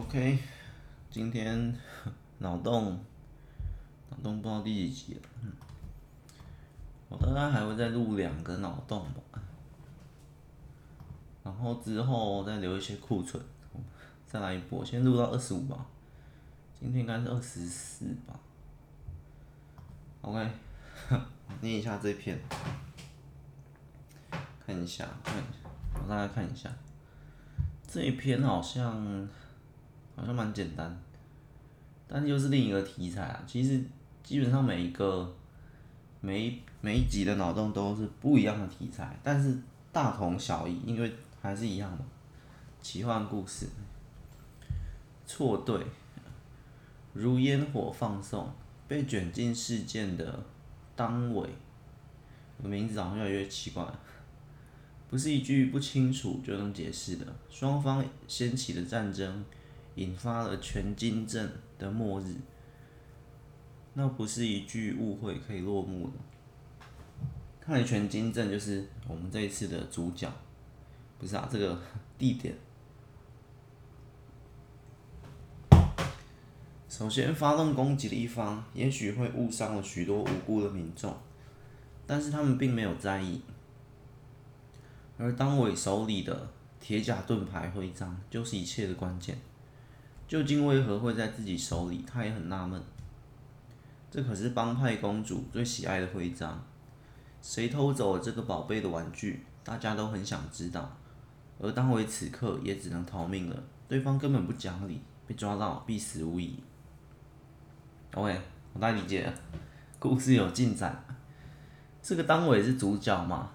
OK，今天 脑洞脑洞不知道第几集了，嗯，我大概还会再录两个脑洞吧，然后之后再留一些库存，再来一波，先录到二十五吧，今天应该是二十四吧，OK，念一下这篇，看一下，看一下，我大概看一下，这一篇好像。好像蛮简单，但又是另一个题材啊。其实基本上每一个每每一集的脑洞都是不一样的题材，但是大同小异，因为还是一样嘛。奇幻故事，错对，如烟火放送，被卷进事件的当尾，我名字好像越来越奇怪，不是一句不清楚就能解释的，双方掀起的战争。引发了全金镇的末日，那不是一句误会可以落幕的。看来全金镇就是我们这一次的主角，不是啊？这个 地点，首先发动攻击的一方，也许会误伤了许多无辜的民众，但是他们并没有在意。而当伟手里的铁甲盾牌徽章，就是一切的关键。究竟为何会在自己手里？他也很纳闷。这可是帮派公主最喜爱的徽章，谁偷走了这个宝贝的玩具？大家都很想知道。而当尾此刻也只能逃命了，对方根本不讲理，被抓到必死无疑。OK，我大概理解了，故事有进展。这个当尾是主角嘛？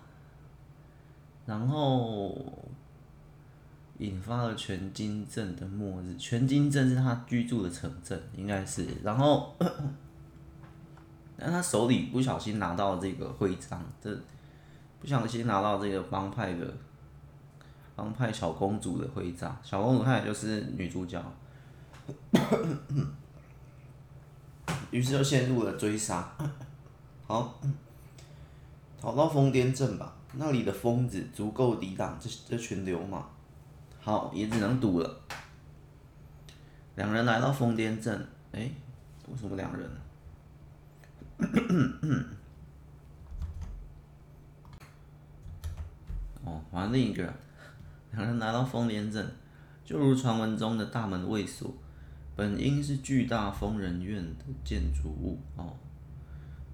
然后。引发了全金镇的末日。全金镇是他居住的城镇，应该是。然后，但他手里不小心拿到这个徽章，这不小心拿到这个帮派的帮派小公主的徽章。小公主她也就是女主角，于是就陷入了追杀。好，逃到疯癫镇吧，那里的疯子足够抵挡这这群流氓。好，也只能赌了。两人来到疯癫镇，哎，为什么两人？哦，还另一个。两人来到疯癫镇，就如传闻中的大门未锁，本应是巨大疯人院的建筑物哦。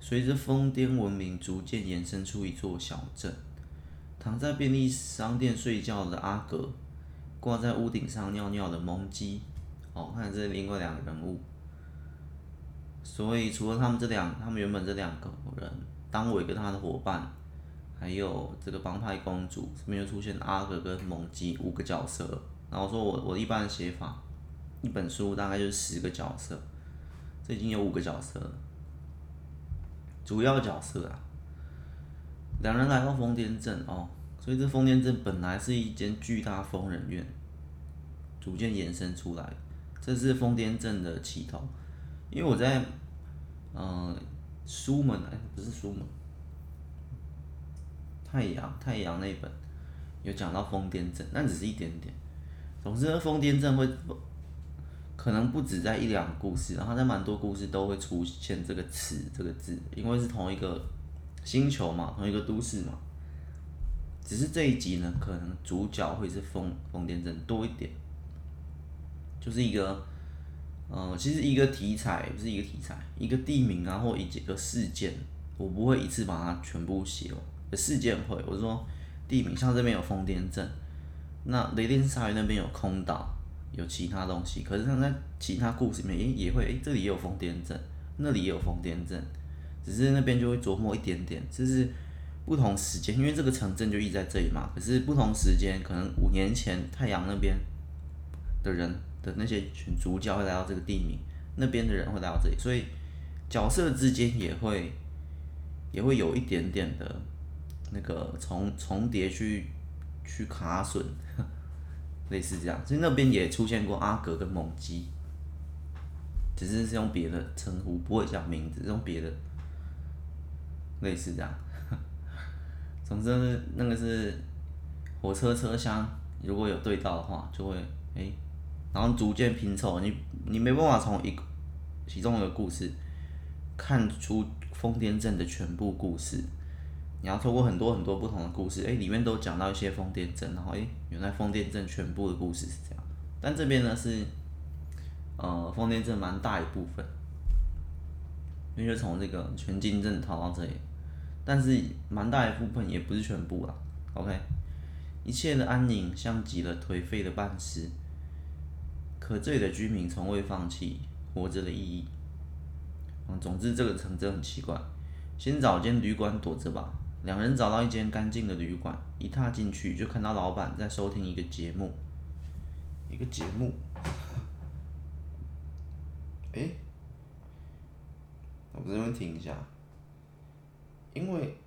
随着疯癫文明逐渐延伸出一座小镇，躺在便利商店睡觉的阿格。挂在屋顶上尿尿的蒙鸡，哦，看这是另外两个人物。所以除了他们这两，他们原本这两个人，当伟跟他的伙伴，还有这个帮派公主，这边又出现阿格跟蒙鸡五个角色。然后说我我一般写法，一本书大概就是十个角色，这已经有五个角色了，主要角色啊。两人来到疯癫镇哦。所以这疯癫镇本来是一间巨大疯人院，逐渐延伸出来，这是疯癫镇的起头。因为我在，嗯，书门哎，不是书门，太阳太阳那本有讲到疯癫镇，但只是一点点。总之，疯癫镇会可能不止在一两个故事，然后在蛮多故事都会出现这个词这个字，因为是同一个星球嘛，同一个都市嘛。只是这一集呢，可能主角会是疯疯癫症多一点，就是一个，呃，其实一个题材不是一个题材，一个地名啊，或一几个事件，我不会一次把它全部写完。事件会，我说地名，像这边有疯癫症，那雷电鲨鱼那边有空岛，有其他东西，可是它在其他故事里面，也也会，诶这里也有疯癫症，那里也有疯癫症，只是那边就会琢磨一点点，就是。不同时间，因为这个城镇就一直在这里嘛。可是不同时间，可能五年前太阳那边的人的那些群主角会来到这个地名，那边的人会来到这里，所以角色之间也会也会有一点点的那个重重叠去去卡损，类似这样。所以那边也出现过阿格跟猛鸡，只是是用别的称呼，不会叫名字，用别的，类似这样。总之，那个是火车车厢，如果有对到的话，就会哎、然后逐渐拼凑，你你没办法从一个其中一个故事看出疯癫症的全部故事，你要透过很多很多不同的故事，哎，里面都讲到一些疯癫症，然后哎，原来疯癫症全部的故事是这样，但这边呢是，呃，疯癫症蛮大一部分，因为就从这个全金镇逃到这里，但是蛮大一部分也不是全部啦，OK。一切的安宁像极了颓废的半尸，可这里的居民从未放弃活着的意义。嗯，总之这个城镇很奇怪。先找间旅馆躲着吧。两人找到一间干净的旅馆，一踏进去就看到老板在收听一个节目。一个节目？哎，我这边停一下，因为。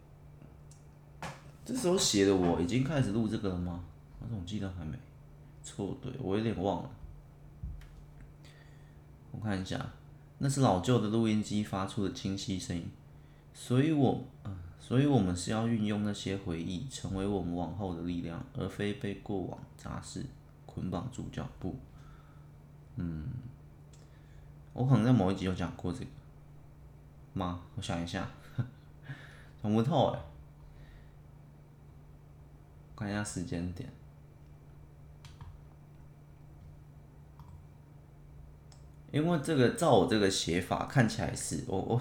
这时候写的我已经开始录这个了吗？我总记得还没。错，对，我有点忘了。我看一下，那是老旧的录音机发出的清晰声音。所以我，所以我们是要运用那些回忆，成为我们往后的力量，而非被过往杂事捆绑住脚步。嗯，我可能在某一集有讲过这个吗？我想一下，想不透哎。看一下时间点，因为这个照我这个写法看起来是我我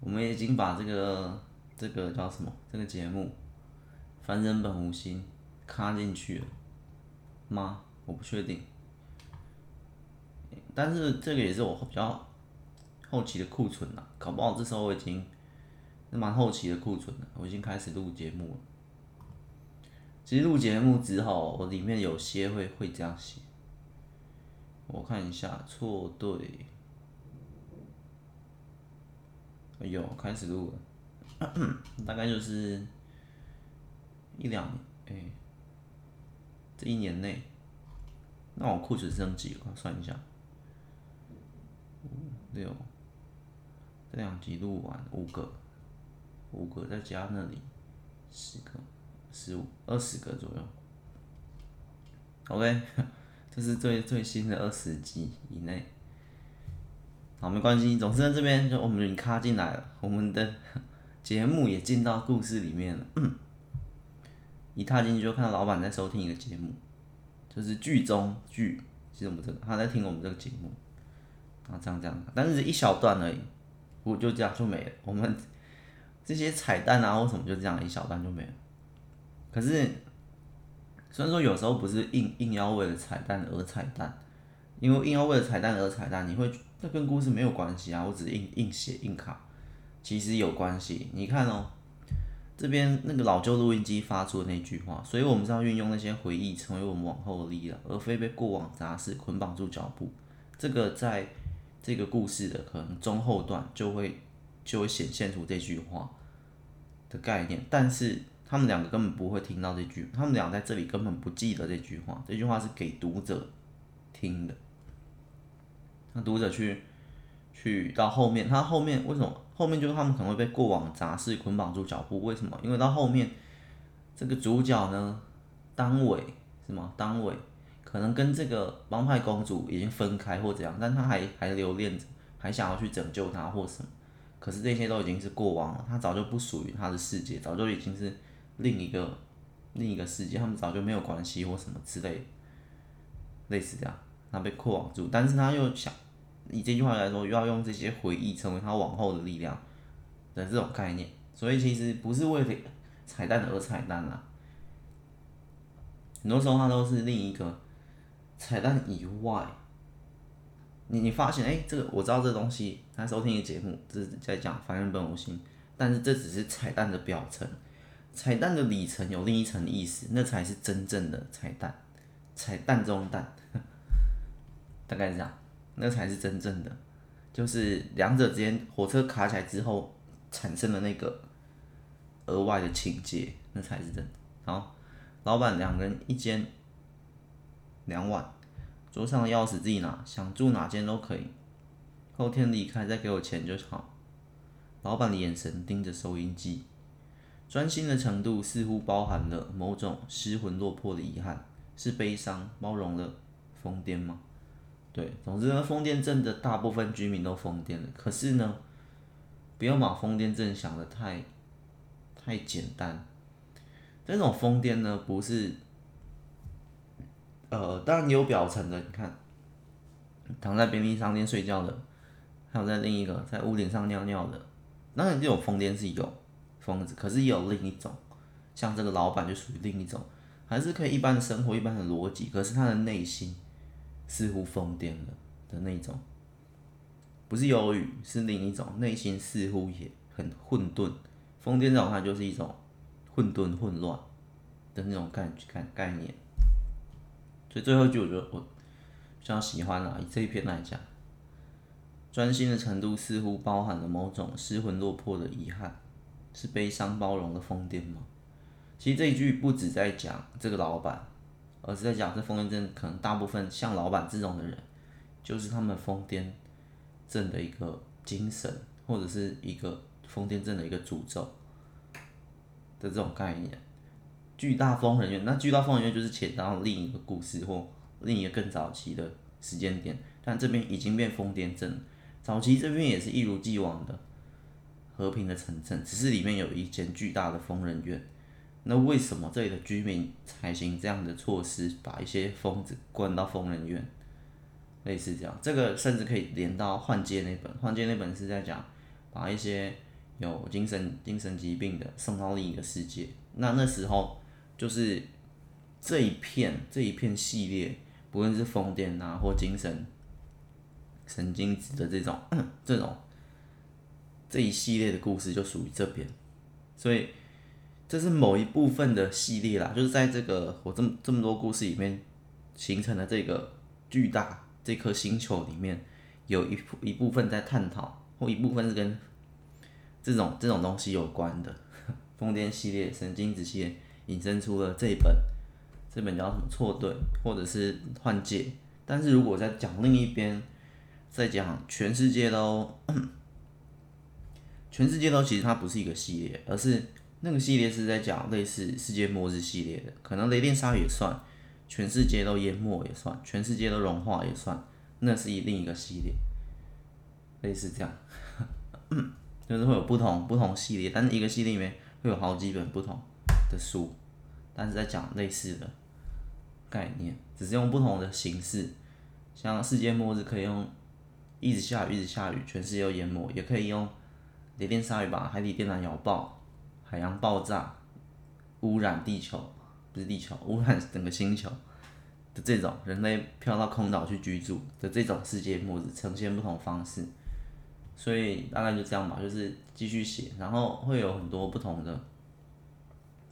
我们已经把这个这个叫什么这个节目《凡人本无心》卡进去了吗？我不确定，但是这个也是我比较后期的库存了，搞不好这时候我已经蛮后期的库存了，我已经开始录节目了。其实录节目之后，我里面有些会会这样写。我看一下，错对。哎呦，开始录了，大概就是一两哎，这一年内，那我库存剩几了？算一下，五六，这两集录完五个，五个再加那里十个。十五、二十个左右，OK，这是最最新的二十集以内。好，没关系，总之在这边就我们已经卡进来了，我们的 节目也进到故事里面了。嗯、一踏进去就看到老板在收听一个节目，就是剧中剧，其实我们这个他在听我们这个节目，啊，这样这样，但是一小段而已，我就这样就没了。我们这些彩蛋啊或什么就这样一小段就没了。可是，虽然说有时候不是硬硬要为了彩蛋而彩蛋，因为硬要为了彩蛋而彩蛋，你会这跟故事没有关系啊！我只是硬硬写硬卡，其实有关系。你看哦，这边那个老旧录音机发出的那句话，所以我们是要运用那些回忆，成为我们往后的力量，而非被过往杂事捆绑住脚步。这个在这个故事的可能中后段就会就会显现出这句话的概念，但是。他们两个根本不会听到这句，他们俩在这里根本不记得这句话，这句话是给读者听的。那读者去去到后面，他后面为什么后面就是他们可能会被过往杂事捆绑住脚步？为什么？因为到后面这个主角呢，当伟是吗？当伟可能跟这个帮派公主已经分开或怎样，但他还还留恋着，还想要去拯救她或什么。可是这些都已经是过往了，他早就不属于他的世界，早就已经是。另一个另一个世界，他们早就没有关系或什么之类，类似这样，他被捆绑住，但是他又想以这句话来说，又要用这些回忆成为他往后的力量的这种概念，所以其实不是为了彩蛋而彩蛋啦，很多时候他都是另一个彩蛋以外，你你发现哎、这个我知道这东西，他收听一个节目，这是在讲凡人本无心，但是这只是彩蛋的表层。彩蛋的里层有另一层意思，那才是真正的彩蛋，彩蛋中蛋，大概是这样，那才是真正的，就是两者之间火车卡起来之后产生的那个额外的情节，那才是真的。好，老板两个人一间两晚，桌上的钥匙自己拿，想住哪间都可以，后天离开再给我钱就好。老板的眼神盯着收音机。专心的程度似乎包含了某种失魂落魄的遗憾，是悲伤包容了疯癫吗？对，总之呢，疯癫镇的大部分居民都疯癫了。可是呢，不要把疯癫镇想得太太简单。这种疯癫呢，不是，呃，当然有表层的，你看，躺在便利商店睡觉的，还有在另一个在屋顶上尿尿的，当然这种疯癫是有疯子，可是也有另一种，像这个老板就属于另一种，还是可以一般的生活、一般的逻辑，可是他的内心似乎疯癫了的那种，不是忧郁，是另一种，内心似乎也很混沌，疯癫这种它就是一种。混沌混乱的那种概概概念，所以最后一句我觉得我比较喜欢啊，以这一篇来讲，专心的程度似乎包含了某种失魂落魄的遗憾，是悲伤包容的疯癫吗？其实这一句不止在讲这个老板，而是在讲这疯癫症可能大部分像老板这种的人，就是他们疯癫症的一个精神，或者是一个疯癫症的一个诅咒。的这种概念，巨大疯人院，那巨大疯人院就是切到另一个故事或另一个更早期的时间点，但这边已经变疯癫镇，早期这边也是一如既往的和平的城镇，只是里面有一间巨大的疯人院。那为什么这里的居民采行这样的措施，把一些疯子关到疯人院？类似这样，这个甚至可以连到换届那本，换届那本是在讲把一些。有精神精神疾病的送到另一个世界，那那时候就是这一片这一片系列，不论是疯癫啊或精神神经质的这种这种这一系列的故事就属于这边，所以这是某一部分的系列啦，就是在这个我这么这么多故事里面形成的这个巨大这颗星球里面，有一一部分在探讨，或一部分是跟。这种这种东西有关的 疯癫系列、神经质系列引申出了这一本，这本叫什么错对，或者是换届。但是如果在讲另一边，在讲全世界都，全世界都其实它不是一个系列，而是那个系列是在讲类似世界末日系列的，可能雷电鲨也算，全世界都淹没也算，全世界都融化也算，那是一另一个系列，类似这样。就是会有不同不同系列，但是一个系列里面会有好几本不同的书，但是在讲类似的概念，只是用不同的形式。像世界末日可以用一直下雨一直下雨，全世界都淹没，也可以用雷电鲨鱼把海底电缆咬爆，海洋爆炸，污染地球，不是地球，污染整个星球的这种人类飘到空岛去居住的这种世界末日，呈现不同方式。所以大概就这样吧，就是继续写，然后会有很多不同的、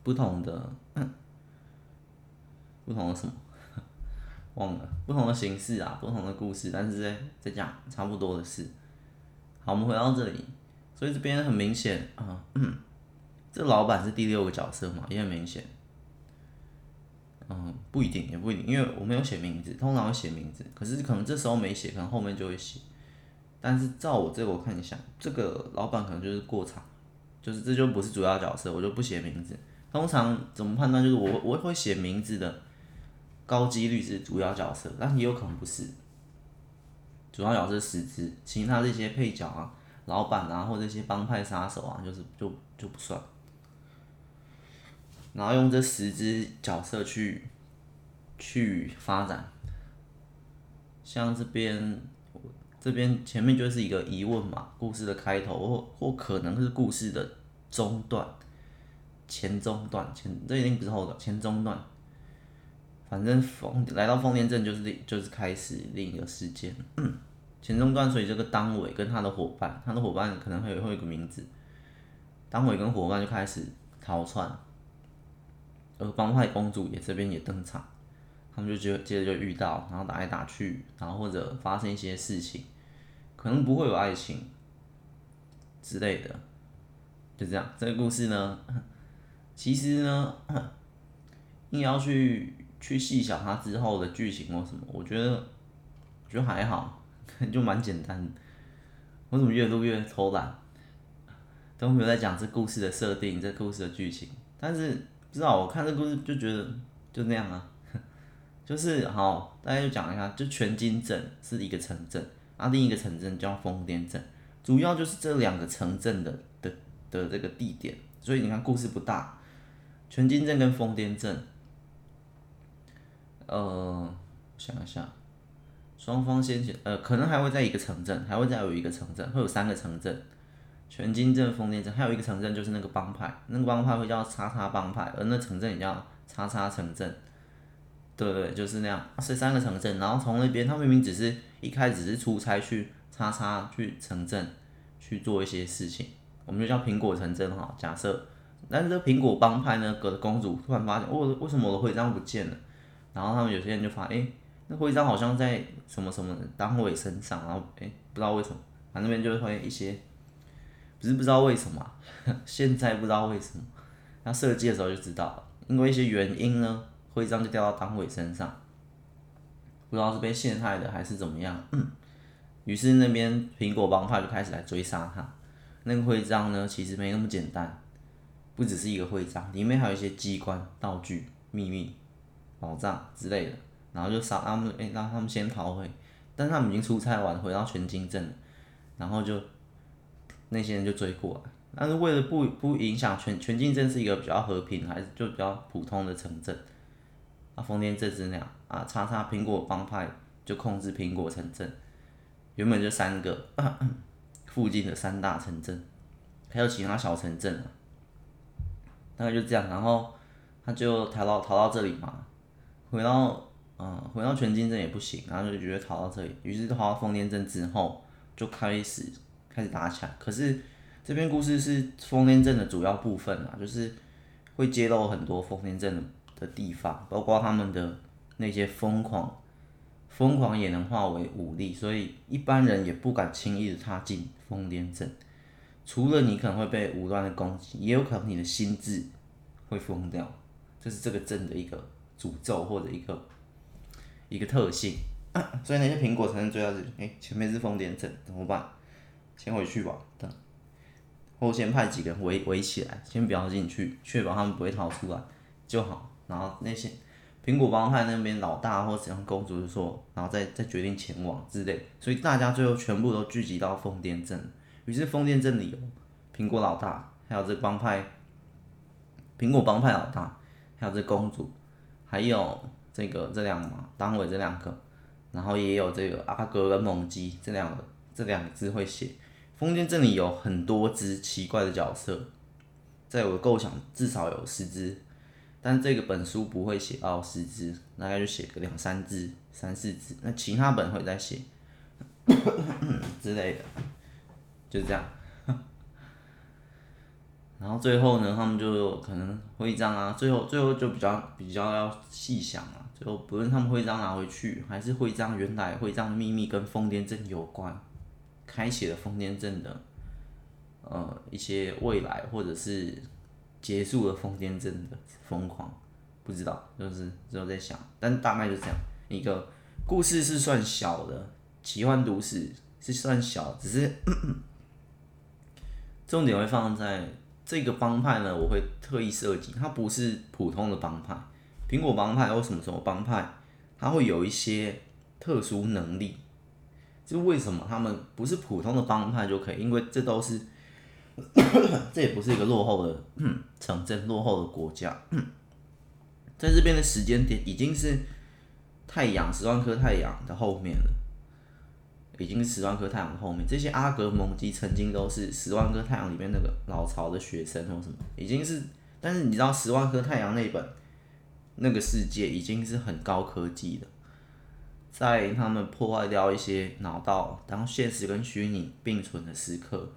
不同的、不同的什么，忘了，不同的形式啊，不同的故事，但是在在讲差不多的事。好，我们回到这里，所以这边很明显啊，这老板是第六个角色嘛，也很明显。嗯，不一定，也不一定，因为我没有写名字，通常会写名字，可是可能这时候没写，可能后面就会写。但是照我这个我看一下，这个老板可能就是过场，就是这就不是主要角色，我就不写名字。通常怎么判断？就是我我会写名字的高几率是主要角色，但也有可能不是。主要角色十只，其他这些配角啊、老板啊或这些帮派杀手啊，就是就就不算。然后用这十只角色去去发展，像这边。这边前面就是一个疑问嘛，故事的开头或或可能是故事的中段，前中段前这一定不是后段，前中段，反正疯来到疯癫镇就是就是开始另一个事件，前中段，所以这个当伟跟他的伙伴，他的伙伴可能会有会有一个名字，当伟跟伙伴就开始逃窜，而帮派公主也这边也登场，他们就接接着就遇到，然后打来打去，然后或者发生一些事情。可能不会有爱情之类的，就这样。这个故事呢，其实呢，硬要去去细想它之后的剧情或什么，我觉得我觉得还好，就蛮简单。我怎么越录越偷懒，都没有在讲这故事的设定、这故事的剧情。但是不知道我看这故事就觉得就那样啊，就是好，大家就讲一下，就全金镇是一个城镇，啊，另一个城镇叫疯癫镇，主要就是这两个城镇的的的这个地点，所以你看故事不大，全金镇跟疯癫镇，呃，想一下，双方先前呃，可能还会在一个城镇，还会再有一个城镇，会有三个城镇。全金镇、疯癫镇，还有一个城镇就是那个帮派，那个帮派会叫叉叉帮派，而那城镇也叫叉叉城镇。对对，就是那样，是三个城镇，然后从那边，他明明只是一开始是出差去叉叉去城镇去做一些事情，我们就叫苹果城镇哈。假设，但是这苹果帮派呢，隔的公主突然发现，哦，为什么我的徽章不见了？然后他们有些人就发现，哎，那徽章好像在什么什么单位身上，然后哎，不知道为什么，反正那边就会发现一些。不是不知道为什么，现在不知道为什么，他设计的时候就知道了，因为一些原因呢，徽章就掉到党委身上，不知道是被陷害的还是怎么样。于是那边苹果帮派就开始来追杀他。那个徽章呢，其实没那么简单，不只是一个徽章，里面还有一些机关、道具、秘密、宝藏之类的。然后就杀他们，哎，让他们先逃回，但他们已经出差完，回到全金镇了，然后就。那些人就追过来，但是为了不不影响全全金镇是一个比较和平，还是就比较普通的城镇。啊，丰田镇是那样啊，叉叉苹果帮派就控制苹果城镇，原本就三个附近的三大城镇，还有其他小城镇，大概就这样。然后他就逃到逃到这里嘛，回到嗯回到全金镇也不行，然后就觉得逃到这里，于是逃到疯癫镇之后就开始。开始打起来，可是这篇故事是疯癫镇的主要部分啊，就是会揭露很多疯癫镇的的地方，包括他们的那些疯狂，疯狂也能化为武力，所以一般人也不敢轻易的踏进疯癫镇。除了你可能会被无端的攻击，也有可能你的心智会疯掉，这是这个镇的一个诅咒或者一个一个特性。所以那些苹果城镇追到这里，哎，前面是疯癫镇，怎么办？先回去吧，等，或先派几个人围围起来，先不要进去，确保他们不会逃出来就好。然后那些苹果帮派那边老大或怎样公主就说，然后再再决定前往之类。所以大家最后全部都聚集到疯癫镇。于是封建镇里有苹果老大，还有这帮派，苹果帮派老大，还有这公主，还有这个这两个嘛，党委这两个，然后也有这个阿格跟蒙鸡这两个，这两个字会写。封建镇里有很多只奇怪的角色，在我的构想至少有十只，但这个本书不会写到十只，大概就写个两三只、三四只，那其他本会再写 之类的，就这样。然后最后呢，他们就可能徽章啊，最后最后就比较比较要细想啊，最后不论他们徽章拿回去，还是徽章原来徽章的秘密跟疯癫症有关。开启了疯癫症的，呃，一些未来，或者是结束了疯癫症的疯狂，不知道，就是之后在想，但大概就这样一个故事是算小的，奇幻都市是算小，只是重点会放在这个帮派呢，我会特意设计，它不是普通的帮派，苹果帮派或什么什么帮派，它会有一些特殊能力。就为什么他们不是普通的帮派就可以？因为这都是，这也不是一个落后的城镇，落后的国家，在这边的时间点已经是太阳十万颗太阳的后面了，已经是十万颗太阳后面。这些阿格蒙基曾经都是十万颗太阳里面那个老巢的学生或什么，已经是，但是你知道十万颗太阳那本那个世界已经是很高科技的。在他们破坏掉一些脑道，当现实跟虚拟并存的时刻，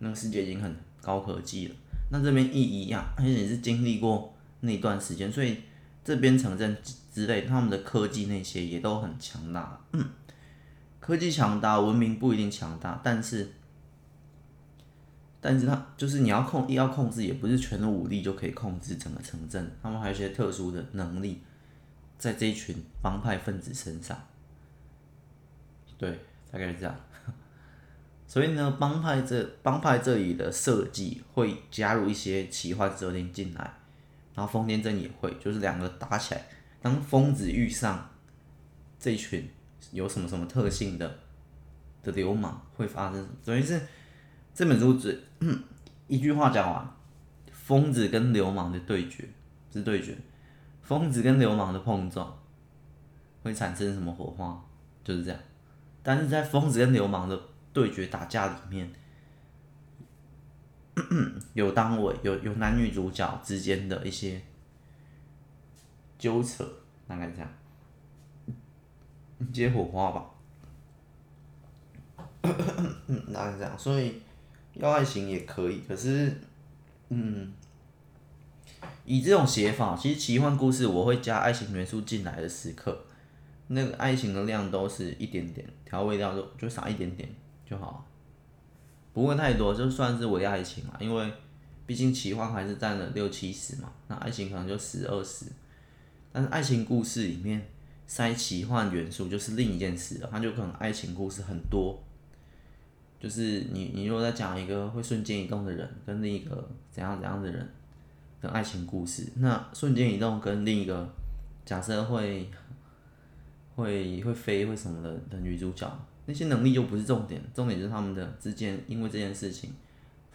那个世界已经很高科技了。那这边亦一样，而且也是经历过那段时间，所以这边城镇之类，他们的科技那些也都很强大。嗯，科技强大，文明不一定强大，但是，但是他就是你要控，要控制，也不是全的武力就可以控制整个城镇，他们还有一些特殊的能力。在这一群帮派分子身上，对，大概是这样。所以呢，帮派这帮派这里的设计会加入一些奇幻设定进来，然后疯癫镇也会，就是两个打起来，当疯子遇上这群有什么什么特性的的流氓，会发生什么？等于是这本书只 一句话讲完，疯子跟流氓的对决是对决，疯子跟流氓的碰撞会产生什么火花？就是这样。但是在疯子跟流氓的对决打架里面，有当尾，有有男女主角之间的一些纠扯，大概这样，接火花吧。大概这样，所以要爱情也可以，可是，嗯，以这种写法，其实奇幻故事我会加爱情元素进来的时刻。那个爱情的量都是一点点，调味料就就撒一点点就好，不会太多，就算是伪爱情嘛，因为毕竟奇幻还是占了六七十嘛，那爱情可能就十二十，但是爱情故事里面塞奇幻元素就是另一件事了，它就可能爱情故事很多，就是你你如果在讲一个会瞬间移动的人跟另一个怎样怎样的人的爱情故事，那瞬间移动跟另一个假设会。会会飞会什么的的女主角，那些能力就不是重点，重点就是他们的之间因为这件事情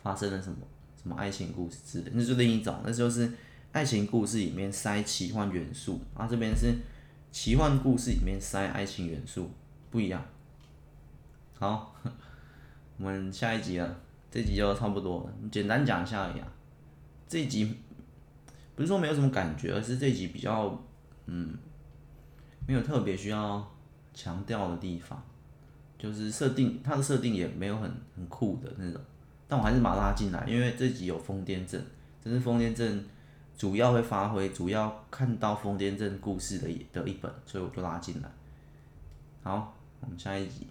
发生了什么什么爱情故事之类，那是另一种，那就是爱情故事里面塞奇幻元素，啊这边是奇幻故事里面塞爱情元素，不一样。好，我们下一集了，这集就差不多了，简单讲一下而已啊。这集不是说没有什么感觉，而是这集比较嗯。没有特别需要强调的地方，就是设定，它的设定也没有很很酷的那种，但我还是把它拉进来，因为这集有疯癫症，这是疯癫症主要会发挥，主要看到疯癫症故事的的一本，所以我就拉进来。好，我们下一集，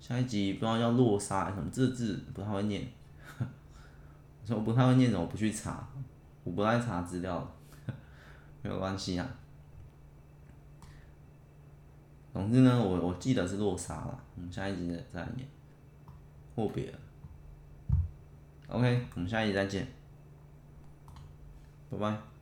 下一集不知道叫洛莎什么这字不太会念，我说我不太会念，怎么不去查？我不爱查资料，没有关系啊。总之呢，我我记得是洛莎了。我们下一集再再来念，或别。OK，我们下一集再见，拜拜。